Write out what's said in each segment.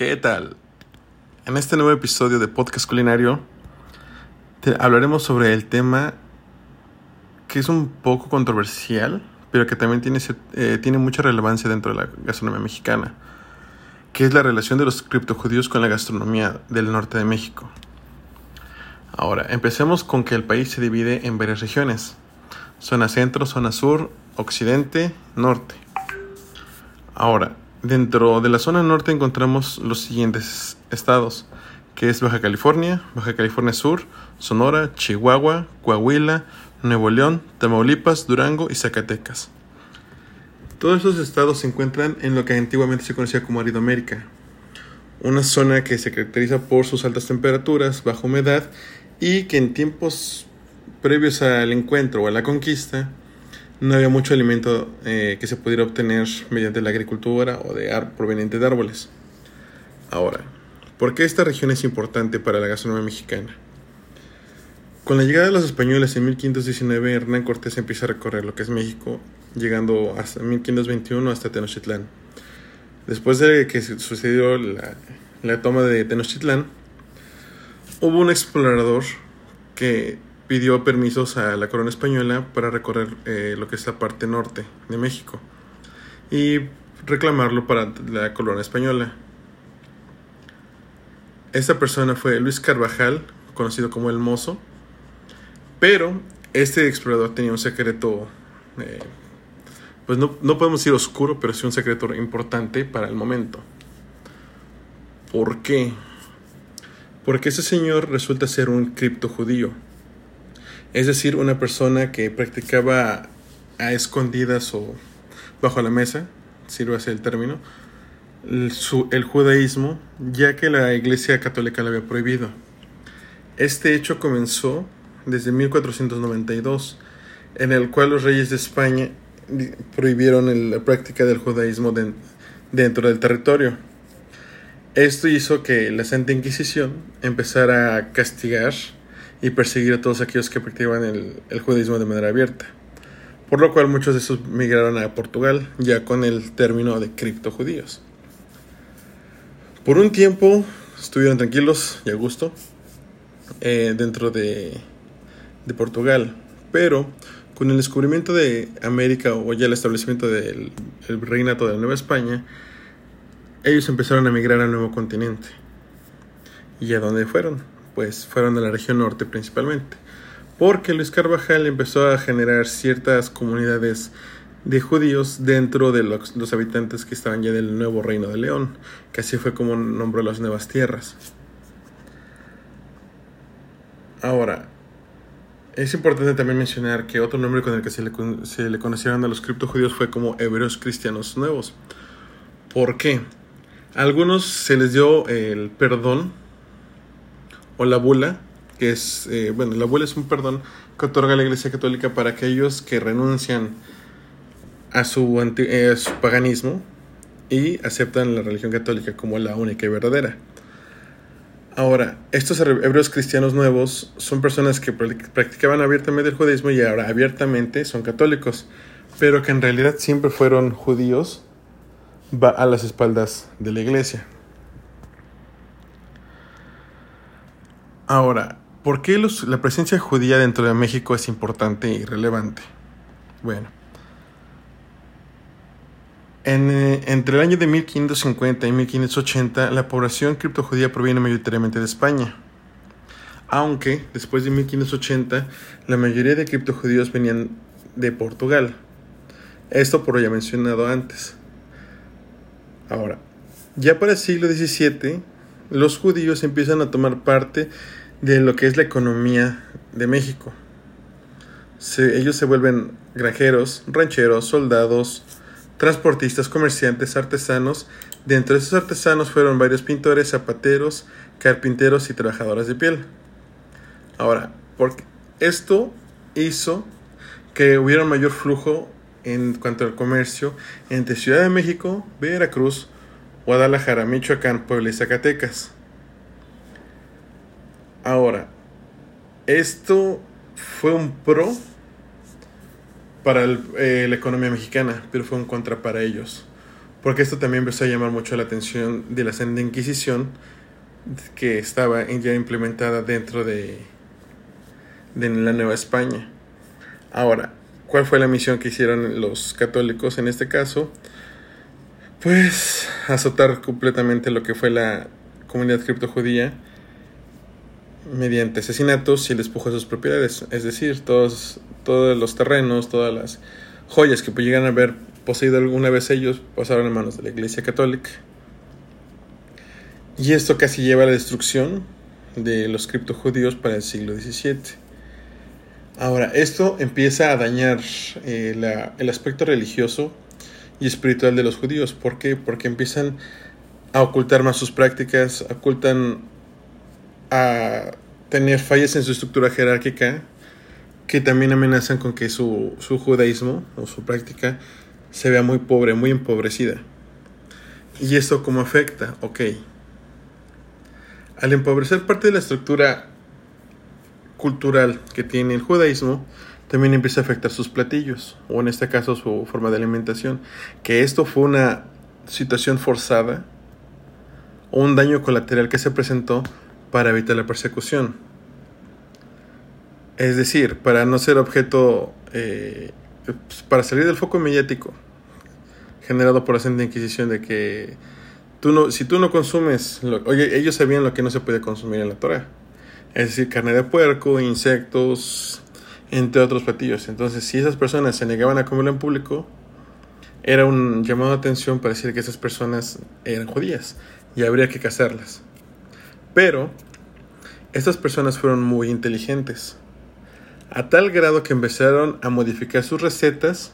¿Qué tal? En este nuevo episodio de Podcast Culinario te hablaremos sobre el tema que es un poco controversial, pero que también tiene, eh, tiene mucha relevancia dentro de la gastronomía mexicana, que es la relación de los criptojudíos con la gastronomía del norte de México. Ahora, empecemos con que el país se divide en varias regiones, zona centro, zona sur, occidente, norte. Ahora, dentro de la zona norte encontramos los siguientes estados, que es Baja California, Baja California Sur, Sonora, Chihuahua, Coahuila, Nuevo León, Tamaulipas, Durango y Zacatecas. Todos estos estados se encuentran en lo que antiguamente se conocía como Aridoamérica, una zona que se caracteriza por sus altas temperaturas, baja humedad y que en tiempos previos al encuentro o a la conquista no había mucho alimento eh, que se pudiera obtener mediante la agricultura o de proveniente de árboles. Ahora, ¿por qué esta región es importante para la gastronomía mexicana? Con la llegada de los españoles en 1519, Hernán Cortés empieza a recorrer lo que es México, llegando hasta 1521 hasta Tenochtitlán. Después de que sucedió la, la toma de Tenochtitlán, hubo un explorador que pidió permisos a la corona española para recorrer eh, lo que es la parte norte de México y reclamarlo para la corona española. Esta persona fue Luis Carvajal, conocido como el Mozo, pero este explorador tenía un secreto, eh, pues no, no podemos decir oscuro, pero sí un secreto importante para el momento. ¿Por qué? Porque ese señor resulta ser un cripto judío es decir, una persona que practicaba a escondidas o bajo la mesa, sirve así el término, el, el judaísmo, ya que la Iglesia Católica lo había prohibido. Este hecho comenzó desde 1492, en el cual los reyes de España prohibieron la práctica del judaísmo dentro del territorio. Esto hizo que la Santa Inquisición empezara a castigar y perseguir a todos aquellos que practicaban el, judaísmo de manera abierta. Por lo cual muchos de esos migraron a Portugal ya con el término de criptojudíos. Por un tiempo estuvieron tranquilos y a gusto eh, dentro de, de Portugal, pero con el descubrimiento de América o ya el establecimiento del reinato de la Nueva España, ellos empezaron a migrar al nuevo continente. ¿Y a dónde fueron? Pues fueron de la región norte principalmente, porque Luis Carvajal empezó a generar ciertas comunidades de judíos dentro de los, habitantes que estaban ya del nuevo reino de León, que así fue como nombró las nuevas tierras. Ahora, es importante también mencionar que otro nombre con el que se le, se le conocieron a los criptojudíos fue como hebreos cristianos nuevos. ¿Por qué? A algunos se les dio el perdón o la bula, que es, eh, bueno, la bula es un perdón que otorga la Iglesia Católica para aquellos que renuncian a su, eh, a su paganismo y aceptan la religión católica como la única y verdadera. Ahora, estos hebreos cristianos nuevos son personas que practicaban abiertamente el judaísmo y ahora abiertamente son católicos, pero que en realidad siempre fueron judíos a las espaldas de la iglesia. Ahora, ¿por qué la presencia judía dentro de México es importante y relevante? Bueno, eh, entre el año de 1550 y 1580, la población criptojudía proviene mayoritariamente de España. Aunque después de 1580, la mayoría de criptojudíos venían de Portugal. Esto por lo ya mencionado antes. Ahora, ya para el siglo XVII, los judíos empiezan a tomar parte de lo que es la economía de México. ellos se vuelven granjeros, rancheros, soldados, transportistas, comerciantes, artesanos. Dentro de esos artesanos fueron varios pintores, zapateros, carpinteros y trabajadores de piel. Ahora, porque esto hizo que hubiera un mayor flujo en cuanto al comercio entre Ciudad de México, Veracruz, Guadalajara, Michoacán, Puebla y Zacatecas. Ahora, esto fue un pro para eh, la economía mexicana, pero fue un contra para ellos. porque esto también empezó a llamar mucho la atención de la Santa Inquisición, que estaba ya implementada dentro de, de la Nueva España. Ahora, ¿cuál fue la misión que hicieron los católicos en este caso? Pues azotar completamente lo que fue la comunidad criptojudía mediante asesinatos y el despojo de sus propiedades, es decir, todos, todos los terrenos, todas las joyas que llegan a haber poseído alguna vez ellos pasaron en manos de la Iglesia Católica. Y esto casi lleva a la destrucción de los criptojudíos para el siglo XVII. Ahora, esto empieza a dañar eh, el aspecto religioso y espiritual de los judíos. ¿Por qué? Porque empiezan a ocultar más sus prácticas, ocultan a tener fallas en su estructura jerárquica que también amenazan con que su, su judaísmo o su práctica se vea muy pobre, muy empobrecida. ¿Y esto cómo afecta? Ok. Al empobrecer parte de la estructura cultural que tiene el judaísmo, también empieza a afectar sus platillos, o en este caso su forma de alimentación. Que esto fue una situación forzada o un daño colateral que se presentó para evitar la persecución. Es decir, para no ser objeto, eh, pues, para salir del foco mediático generado por la Santa Inquisición de que tú no, si tú no consumes, oye, ellos sabían lo que no se puede consumir en la Torah. Es decir, carne de puerco, insectos, entre otros platillos. Entonces, si esas personas se negaban a comerlo en público, era un llamado de atención para decir que esas personas eran judías y habría que cazarlas. Pero estas personas fueron muy inteligentes, a tal grado que empezaron a modificar sus recetas,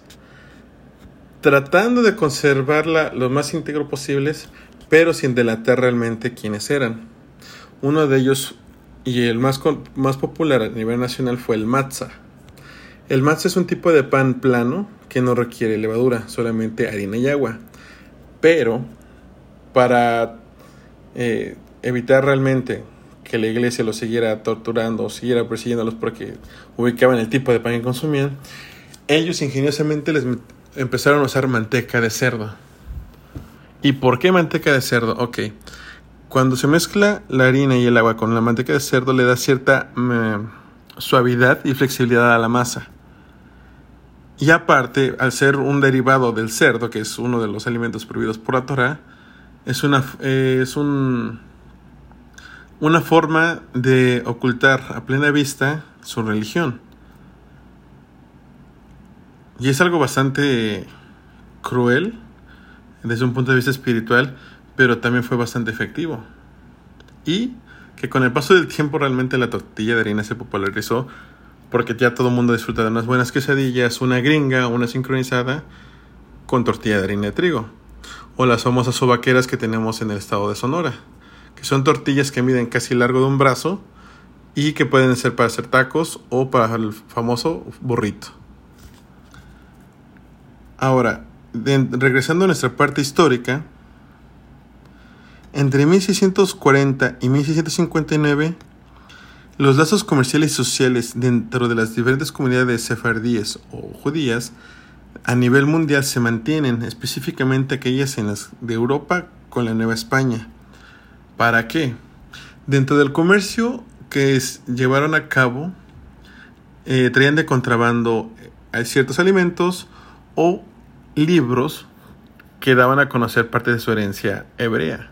tratando de conservarla lo más íntegro posibles, pero sin delatar realmente quiénes eran. Uno de ellos y el más, más popular a nivel nacional fue el matzah. El matzah es un tipo de pan plano que no requiere levadura, solamente harina y agua. Pero para eh, evitar realmente que la iglesia los siguiera torturando o siguiera persiguiéndolos porque ubicaban el tipo de pan que consumían, ellos ingeniosamente les empezaron a usar manteca de cerdo. ¿Y por qué manteca de cerdo? Ok, cuando se mezcla la harina y el agua con la manteca de cerdo le da cierta mm, suavidad y flexibilidad a la masa. Y aparte, al ser un derivado del cerdo, que es uno de los alimentos prohibidos por la Torah, es una, es un, una forma de ocultar a plena vista su religión. Y es algo bastante cruel desde un punto de vista espiritual, pero también fue bastante efectivo. Y que con el paso del tiempo realmente la tortilla de harina se popularizó porque ya todo el mundo disfruta de unas buenas quesadillas, una gringa, una sincronizada con tortilla de harina de trigo. O las famosas sobaqueras que tenemos en el estado de Sonora que son tortillas que miden casi largo de un brazo y que pueden ser para hacer tacos o para el famoso burrito. Ahora, regresando a nuestra parte histórica, entre 1640 y 1659, los lazos comerciales y sociales dentro de las diferentes comunidades sefardíes o judías a nivel mundial se mantienen, específicamente aquellas en las de Europa con la Nueva España. ¿Para qué? Dentro del comercio que llevaron a cabo, eh, traían de contrabando eh, ciertos alimentos o libros que daban a conocer parte de su herencia hebrea.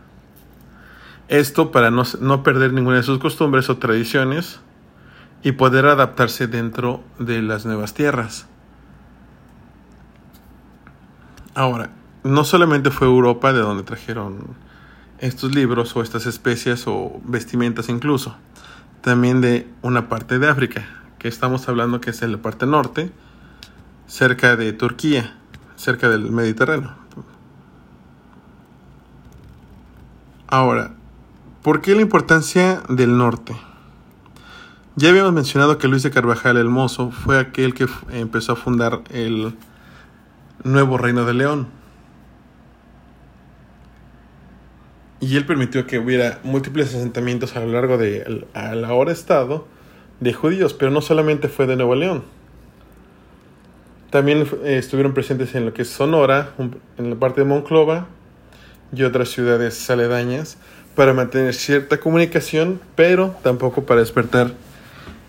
Esto para no, no perder ninguna de sus costumbres o tradiciones y poder adaptarse dentro de las nuevas tierras. Ahora, no solamente fue Europa de donde trajeron estos libros o estas especias o vestimentas incluso. También de una parte de África, que estamos hablando que es en la parte norte, cerca de Turquía, cerca del Mediterráneo. Ahora, ¿por qué la importancia del norte? Ya habíamos mencionado que Luis de Carvajal el Mozo fue aquel que empezó a fundar el nuevo reino de León, y él permitió que hubiera múltiples asentamientos a lo largo de, ahora estado de judíos, pero no solamente fue de Nuevo León. También eh, estuvieron presentes en lo que es Sonora, en la parte de Monclova y otras ciudades aledañas para mantener cierta comunicación, pero tampoco para despertar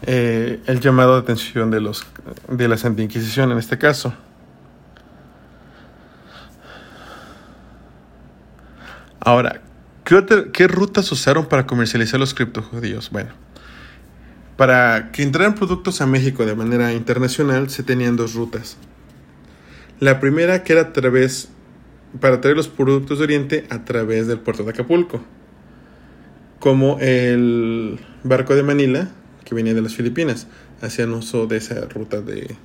eh, el llamado de atención de, los, de la Santa Inquisición en este caso. Ahora, ¿qué, ¿qué rutas usaron para comercializar los criptojudíos? Bueno, para que entraran productos a México de manera internacional se tenían dos rutas. La primera que era a través, para traer los productos de Oriente a través del puerto de Acapulco, como el barco de Manila, que venía de las Filipinas, hacían uso de esa ruta de,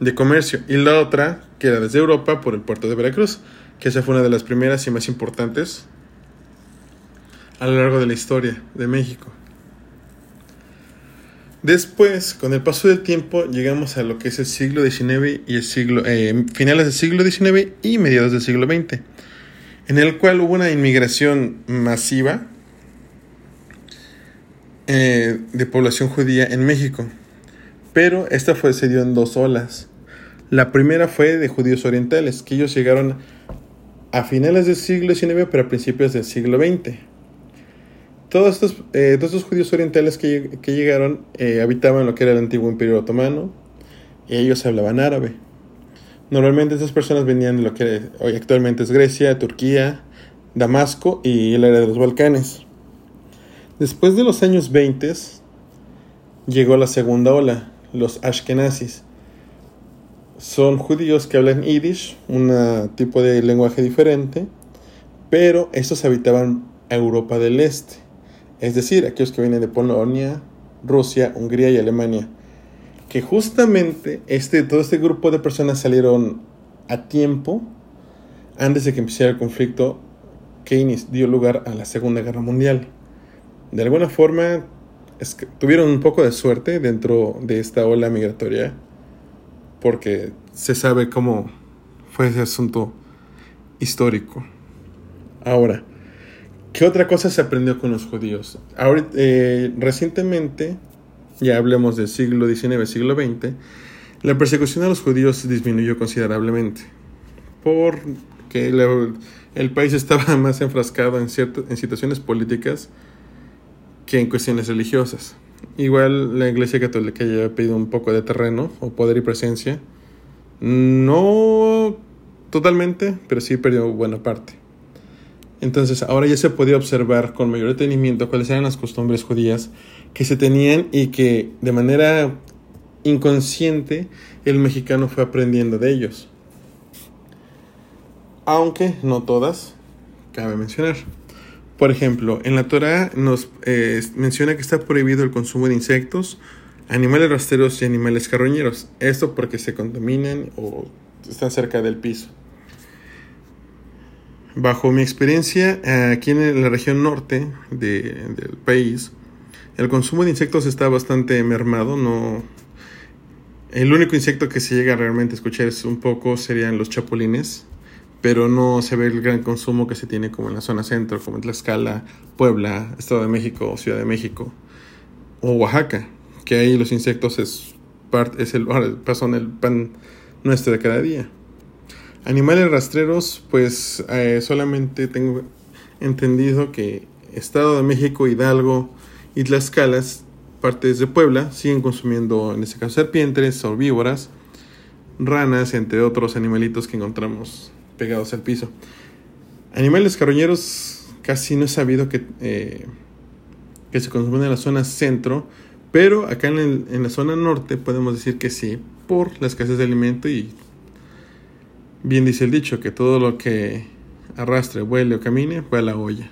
de comercio. Y la otra, que era desde Europa por el puerto de Veracruz, que esa fue una de las primeras y más importantes a lo largo de la historia de México. Después, con el paso del tiempo, llegamos a lo que es el siglo XIX y el siglo, eh, finales del siglo XIX y mediados del siglo XX, en el cual hubo una inmigración masiva eh, de población judía en México. Pero esta fue, se dio en dos olas. La primera fue de judíos orientales, que ellos llegaron a finales del siglo XIX, pero a principios del siglo XX. Todos estos, eh, todos estos judíos orientales que, llegaron eh, habitaban lo que era el antiguo imperio otomano y ellos hablaban árabe. Normalmente estas personas venían de lo que hoy actualmente es Grecia, Turquía, Damasco y el área de los Balcanes. Después de los años 20 llegó la segunda ola, los Ashkenazis. Son judíos que hablan yiddish, un tipo de lenguaje diferente, pero estos habitaban Europa del Este, es decir, aquellos que vienen de Polonia, Rusia, Hungría y Alemania, que justamente este, todo este grupo de personas salieron a tiempo antes de que empezara el conflicto que dio lugar a la Segunda Guerra Mundial de alguna forma tuvieron un poco de suerte dentro de esta ola migratoria porque se sabe cómo fue ese asunto histórico. Ahora, ¿qué otra cosa se aprendió con los judíos? Ahora, eh, recientemente, ya hablemos del siglo XIX, siglo XX, la persecución a los judíos disminuyó considerablemente porque el, país estaba más enfrascado en, en situaciones políticas que en cuestiones religiosas. Igual la Iglesia Católica ya ha pedido un poco de terreno o poder y presencia. No totalmente, pero sí perdió buena parte. Entonces ahora ya se podía observar con mayor detenimiento cuáles eran las costumbres judías que se tenían y que de manera inconsciente el mexicano fue aprendiendo de ellos. Aunque no todas, cabe mencionar. Por ejemplo, en la Torah nos eh, menciona que está prohibido el consumo de insectos, animales rastreros y animales carroñeros. Esto porque se contaminan o están cerca del piso. Bajo mi experiencia, aquí en la región norte del país, el consumo de insectos está bastante mermado. No, el único insecto que se llega realmente a escuchar es un poco serían los chapulines pero no se ve el gran consumo que se tiene como en la zona centro, como en Tlaxcala, Puebla, Estado de México, Ciudad de México o Oaxaca, que ahí los insectos es, parte, es el, son el pan nuestro de cada día. Animales rastreros, pues eh, solamente tengo entendido que Estado de México, Hidalgo y Tlaxcala, partes de Puebla, siguen consumiendo en este caso serpientes, herbívoras, ranas, entre otros animalitos que encontramos pegados al piso. Animales carroñeros casi no he sabido que, eh, que se consumen en la zona centro, pero acá en, en, la zona norte podemos decir que sí, por la escasez de alimento y bien dice el dicho, que todo lo que arrastre, huele o camine fue a la olla.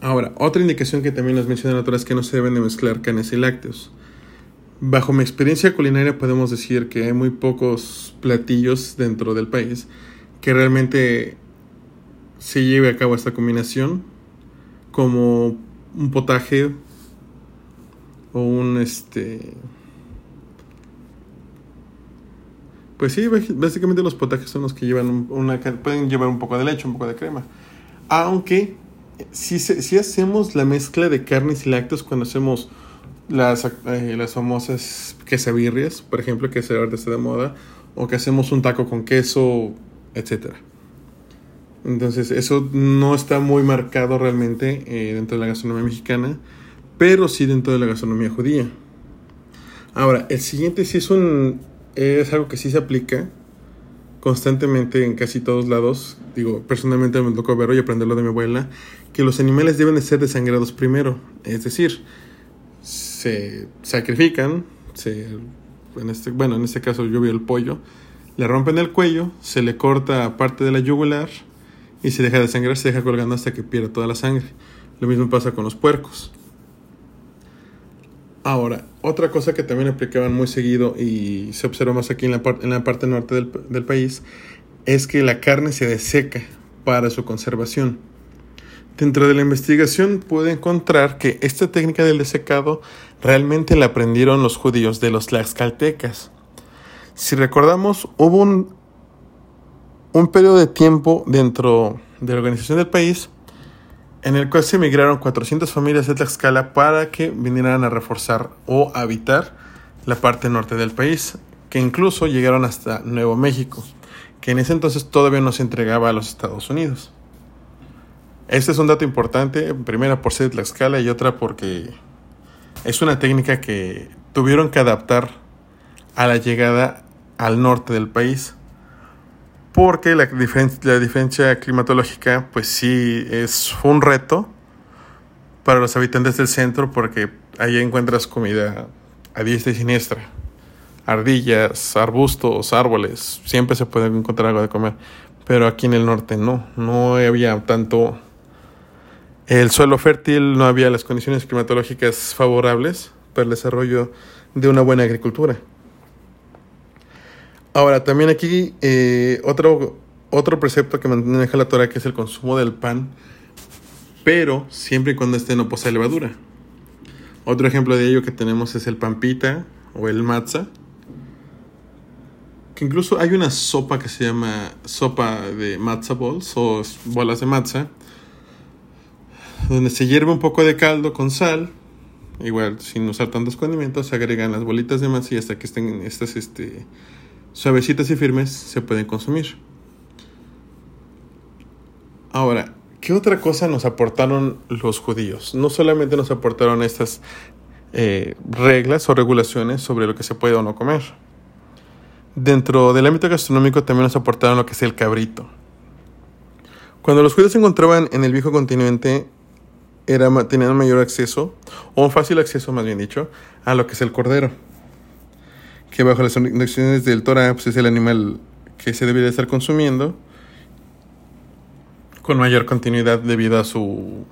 Ahora, otra indicación que también nos menciona la es que no se deben de mezclar carnes y lácteos. Bajo mi experiencia culinaria podemos decir que hay muy pocos platillos dentro del país que realmente se lleve a cabo esta combinación como un potaje o un este pues sí básicamente los potajes son los que llevan una pueden llevar un poco de leche un poco de crema aunque si, si hacemos la mezcla de carnes y lácteos cuando hacemos las, eh, las famosas quesabirrias, por ejemplo, que ahora está de moda, o que hacemos un taco con queso, etc. Entonces, eso no está muy marcado realmente eh, dentro de la gastronomía mexicana, pero sí dentro de la gastronomía judía. Ahora, el siguiente sí es un es algo que sí se aplica constantemente en casi todos lados. Digo, personalmente me tocó verlo y aprenderlo de mi abuela, que los animales deben de ser desangrados primero, es decir, se sacrifican, se, en este, bueno, en este caso yo vi el pollo, le rompen el cuello, se le corta parte de la yugular y se deja de sangrar, se deja colgando hasta que pierda toda la sangre. Lo mismo pasa con los puercos. Ahora, otra cosa que también aplicaban muy seguido y se observa más aquí en la, en la parte norte del, país es que la carne se deseca para su conservación. Dentro de la investigación pude encontrar que esta técnica del desecado realmente la aprendieron los judíos de los tlaxcaltecas. Si recordamos, hubo un, un periodo de tiempo dentro de la organización del país en el cual se emigraron 400 familias de Tlaxcala para que vinieran a reforzar o habitar la parte norte del país, que incluso llegaron hasta Nuevo México, que en ese entonces todavía no se entregaba a los Estados Unidos. Este es un dato importante, primera por ser de Tlaxcala y otra porque es una técnica que tuvieron que adaptar a la llegada al norte del país. Porque la, diferencia climatológica, pues sí, es un reto para los habitantes del centro porque ahí encuentras comida a diestra y siniestra. Ardillas, arbustos, árboles, siempre se puede encontrar algo de comer. Pero aquí en el norte no, no había tanto el suelo fértil, no había las condiciones climatológicas favorables para el desarrollo de una buena agricultura. Ahora, también aquí eh, otro, otro precepto que maneja la Torah que es el consumo del pan, pero siempre y cuando este no posee levadura. Otro ejemplo de ello que tenemos es el pampita o el matzah, que incluso hay una sopa que se llama sopa de matzah balls o bolas de matzah, donde se hierve un poco de caldo con sal, igual sin usar tantos condimentos, se agregan las bolitas de masa y hasta que estén estas este, suavecitas y firmes se pueden consumir. Ahora, ¿qué otra cosa nos aportaron los judíos? No solamente nos aportaron estas eh, reglas o regulaciones sobre lo que se puede o no comer. Dentro del ámbito gastronómico también nos aportaron lo que es el cabrito. Cuando los judíos se encontraban en el viejo continente, era, tenían mayor acceso, o un fácil acceso más bien dicho, a lo que es el cordero. Que bajo las indicaciones del Torah pues es el animal que se debería estar consumiendo con mayor continuidad debido a su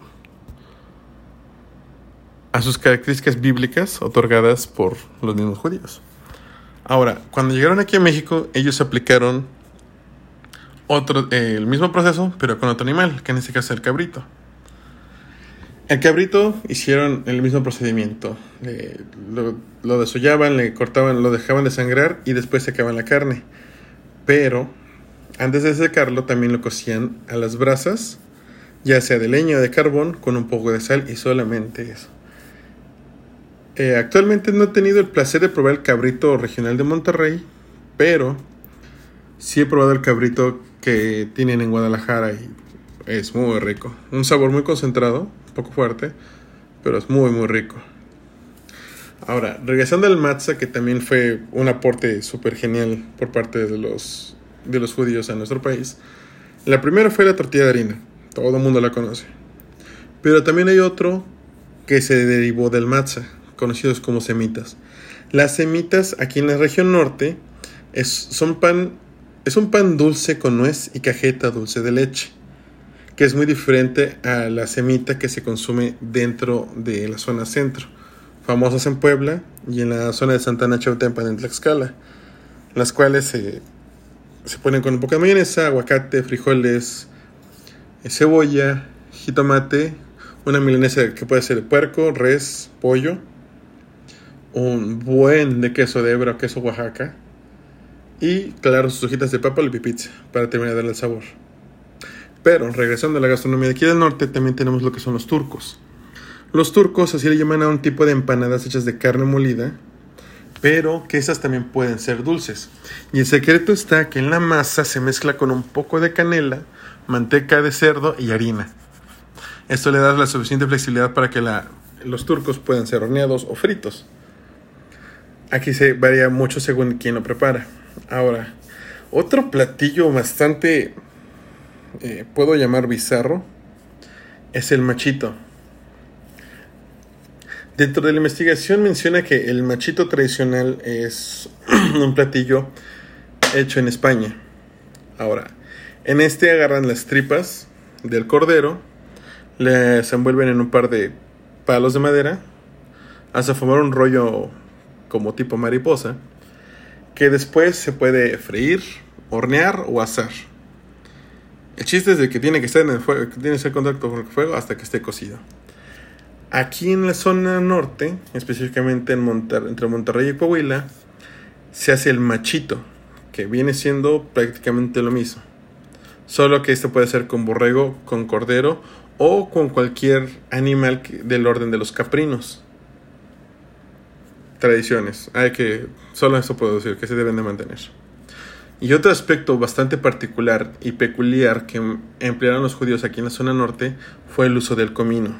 a sus características bíblicas otorgadas por los mismos judíos. Ahora, cuando llegaron aquí a México, ellos aplicaron otro, eh, el mismo proceso, pero con otro animal, que en este caso es el cabrito. El cabrito hicieron el mismo procedimiento. lo, desollaban, le cortaban, lo dejaban de sangrar y después secaban la carne. Pero antes de secarlo también lo cocían a las brasas, ya sea de leña o de carbón, con un poco de sal y solamente eso. Eh, actualmente no he tenido el placer de probar el cabrito regional de Monterrey, pero sí he probado el cabrito que tienen en Guadalajara y es muy rico. Un sabor muy concentrado poco fuerte, pero es muy, muy rico. Ahora, regresando al matzah, que también fue un aporte súper genial por parte de los, de los judíos a nuestro país. La primera fue la tortilla de harina, todo el mundo la conoce. Pero también hay otro que se derivó del matzah, conocidos como semitas. Las semitas aquí en la región norte es, son pan, es un pan dulce con nuez y cajeta dulce de leche que es muy diferente a la semita que se consume dentro de la zona centro, famosas en Puebla y en la zona de Santana Chautempan en Tlaxcala, las cuales se, se ponen con de mayonesa, aguacate, frijoles, eh, cebolla, jitomate, una milanesa que puede ser de puerco, res, pollo, un buen de queso de hebra o queso Oaxaca y claro sus hojitas de papa y pipizza para terminar de darle el sabor. Pero regresando a la gastronomía de aquí del norte, también tenemos lo que son los turcos. Los turcos así le llaman a un tipo de empanadas hechas de carne molida, pero que esas también pueden ser dulces. Y el secreto está que en la masa se mezcla con un poco de canela, manteca de cerdo y harina. Esto le da la suficiente flexibilidad para que los turcos puedan ser horneados o fritos. Aquí se varía mucho según quién lo prepara. Ahora, otro platillo bastante, eh, puedo llamar bizarro, es el machito. Dentro de la investigación menciona que el machito tradicional es un platillo hecho en España. Ahora, en este agarran las tripas del cordero, les envuelven en un par de palos de madera hasta formar un rollo como tipo mariposa que después se puede freír, hornear o asar. El chiste es de que tiene que estar en el fuego, que tiene que estar en contacto con el fuego hasta que esté cocido. Aquí en la zona norte, específicamente en entre Monterrey y Coahuila, se hace el machito, que viene siendo prácticamente lo mismo. Solo que esto puede ser con borrego, con cordero o con cualquier animal del orden de los caprinos. Tradiciones. Hay que, solo eso puedo decir, que se deben de mantener. Y otro aspecto bastante particular y peculiar que emplearon los judíos aquí en la zona norte fue el uso del comino.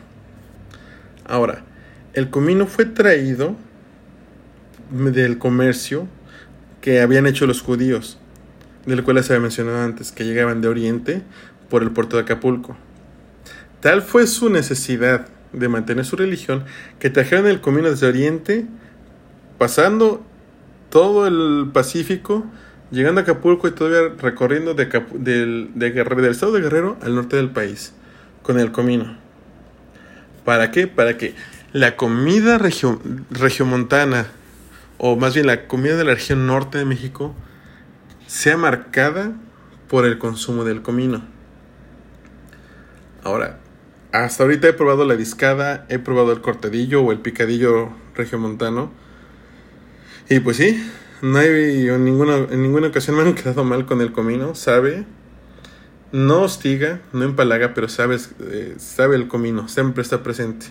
Ahora, el comino fue traído del comercio que habían hecho los judíos, del cual se había mencionado antes, que llegaban de Oriente por el puerto de Acapulco. Tal fue su necesidad de mantener su religión que trajeron el comino desde Oriente, pasando todo el Pacífico, llegando a Acapulco y todavía recorriendo de, del, estado de Guerrero al norte del país con el comino. ¿Para qué? Para que la comida regio, regiomontana, o más bien la comida de la región norte de México, sea marcada por el consumo del comino. Ahora, hasta ahorita he probado la discada, he probado el cortadillo o el picadillo regiomontano. Y pues sí, no hay en ninguna, en ninguna ocasión me han quedado mal con el comino, sabe. No hostiga, no empalaga, pero sabe, eh, sabe el comino, siempre está presente.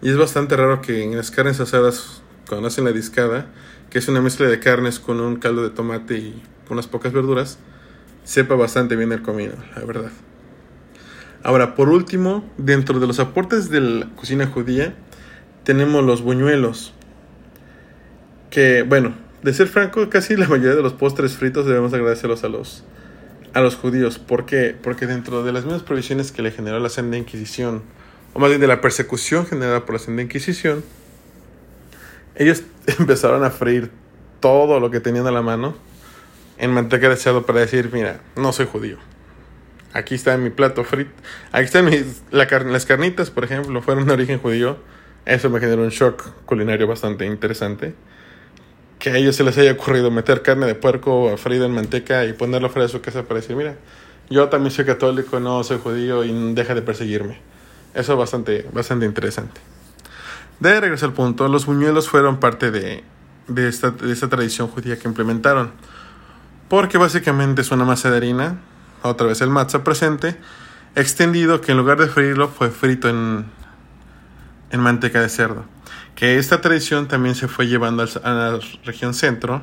Y es bastante raro que en las carnes asadas, cuando hacen la discada, que es una mezcla de carnes con un caldo de tomate y unas pocas verduras, sepa bastante bien el comino, la verdad. Ahora, por último, dentro de los aportes de la cocina judía, tenemos los buñuelos. Que, bueno, de ser franco, casi la mayoría de los postres fritos debemos agradecerlos a los, a los judíos. ¿Por qué? Porque dentro de las mismas provisiones que le generó la Santa Inquisición, o más bien de la persecución generada por la Santa Inquisición, ellos empezaron a freír todo lo que tenían a la mano en manteca de cerdo para decir, mira, no soy judío aquí está mi plato frito, aquí están mis, las carnitas, por ejemplo, fueron de origen judío. Eso me generó un shock culinario bastante interesante. Que a ellos se les haya ocurrido meter carne de puerco frita en manteca y ponerlo fuera de su casa para decir, mira, yo también soy católico, no soy judío y deja de perseguirme. Eso es bastante, bastante interesante. De regreso al punto, los buñuelos fueron parte de, de, esta, de esta tradición judía que implementaron. Porque básicamente es una masa de harina otra vez el matzah presente, extendido que en lugar de freírlo fue frito en, en manteca de cerdo. Que esta tradición también se fue llevando a la región centro,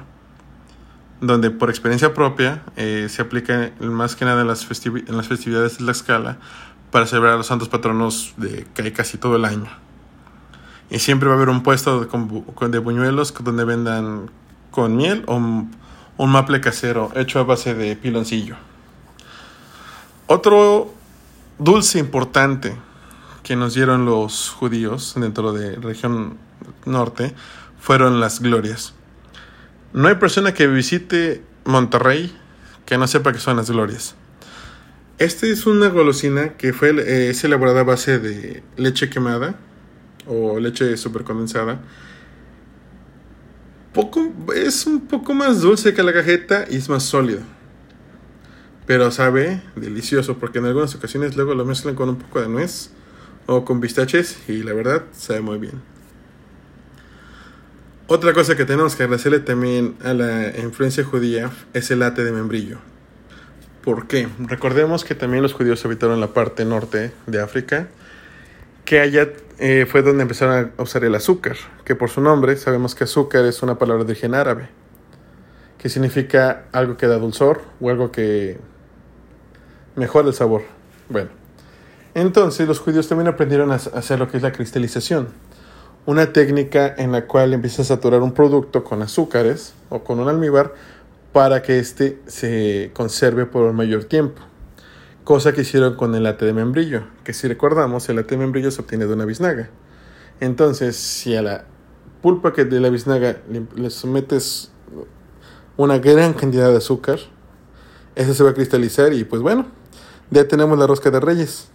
donde por experiencia propia eh, se aplica más que nada en las, festividades de la escala para celebrar a los santos patronos de casi todo el año. Y siempre va a haber un puesto de buñuelos donde vendan con miel o un maple casero hecho a base de piloncillo. Otro dulce importante que nos dieron los judíos dentro de región norte fueron las glorias. No hay persona que visite Monterrey que no sepa que son las glorias. Esta es una golosina que fue, eh, es elaborada a base de leche quemada o leche super condensada. Poco, es un poco más dulce que la cajeta y es más sólido pero sabe delicioso porque en algunas ocasiones luego lo mezclan con un poco de nuez o con pistaches y la verdad sabe muy bien. Otra cosa que tenemos que agradecerle también a la influencia judía es el ate de membrillo. ¿Por qué? Recordemos que también los judíos habitaron la parte norte de África, que allá eh, fue donde empezaron a usar el azúcar, que por su nombre sabemos que azúcar es una palabra de origen árabe, que significa algo que da dulzor o algo que mejora el sabor. Bueno, entonces los judíos también aprendieron a hacer lo que es la cristalización, una técnica en la cual empiezas a saturar un producto con azúcares o con un almíbar para que éste se conserve por un mayor tiempo. Cosa que hicieron con el ate de membrillo, que si recordamos, el ate de membrillo se obtiene de una biznaga. Entonces, si a la pulpa que de la biznaga le, sometes una gran cantidad de azúcar, esa se va a cristalizar y pues bueno, ya tenemos la rosca de reyes.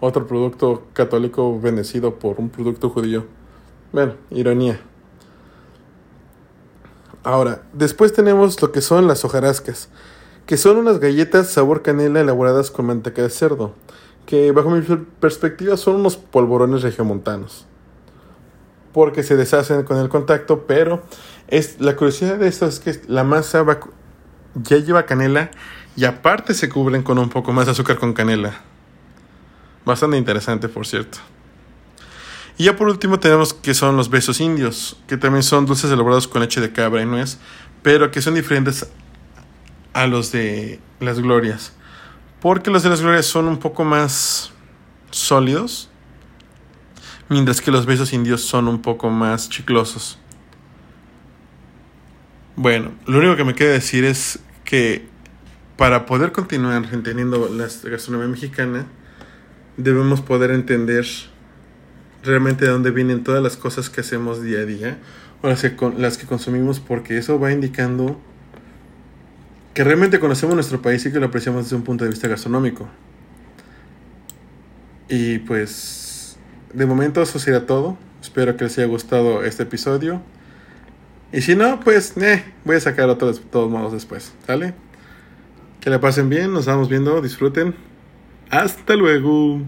Otro producto católico bendecido por un producto judío. Bueno, ironía. Ahora, después tenemos lo que son las hojarascas que son unas galletas sabor canela elaboradas con manteca de cerdo, que bajo mi perspectiva son unos polvorones regiomontanos, porque se deshacen con el contacto, pero es, la curiosidad de esto es que la masa ya lleva canela y aparte se cubren con un poco más de azúcar con canela. Bastante interesante, por cierto. Y ya por último tenemos que son los besos indios, que también son dulces elaborados con leche de cabra y nuez, pero que son diferentes a los de las glorias. Porque los de las glorias son un poco más sólidos. Mientras que los besos indios son un poco más chiclosos. Bueno, lo único que me queda decir es que para poder continuar entendiendo la gastronomía mexicana, debemos poder entender realmente de dónde vienen todas las cosas que hacemos día a día o las que, las que consumimos, porque eso va indicando que realmente conocemos nuestro país y que lo apreciamos desde un punto de vista gastronómico. Y pues, de momento eso sería todo. Espero que les haya gustado este episodio. Y si no, pues, eh, voy a sacar otro de todos modos después. ¿Sale? Que la pasen bien, nos vamos viendo, disfruten. Hasta luego.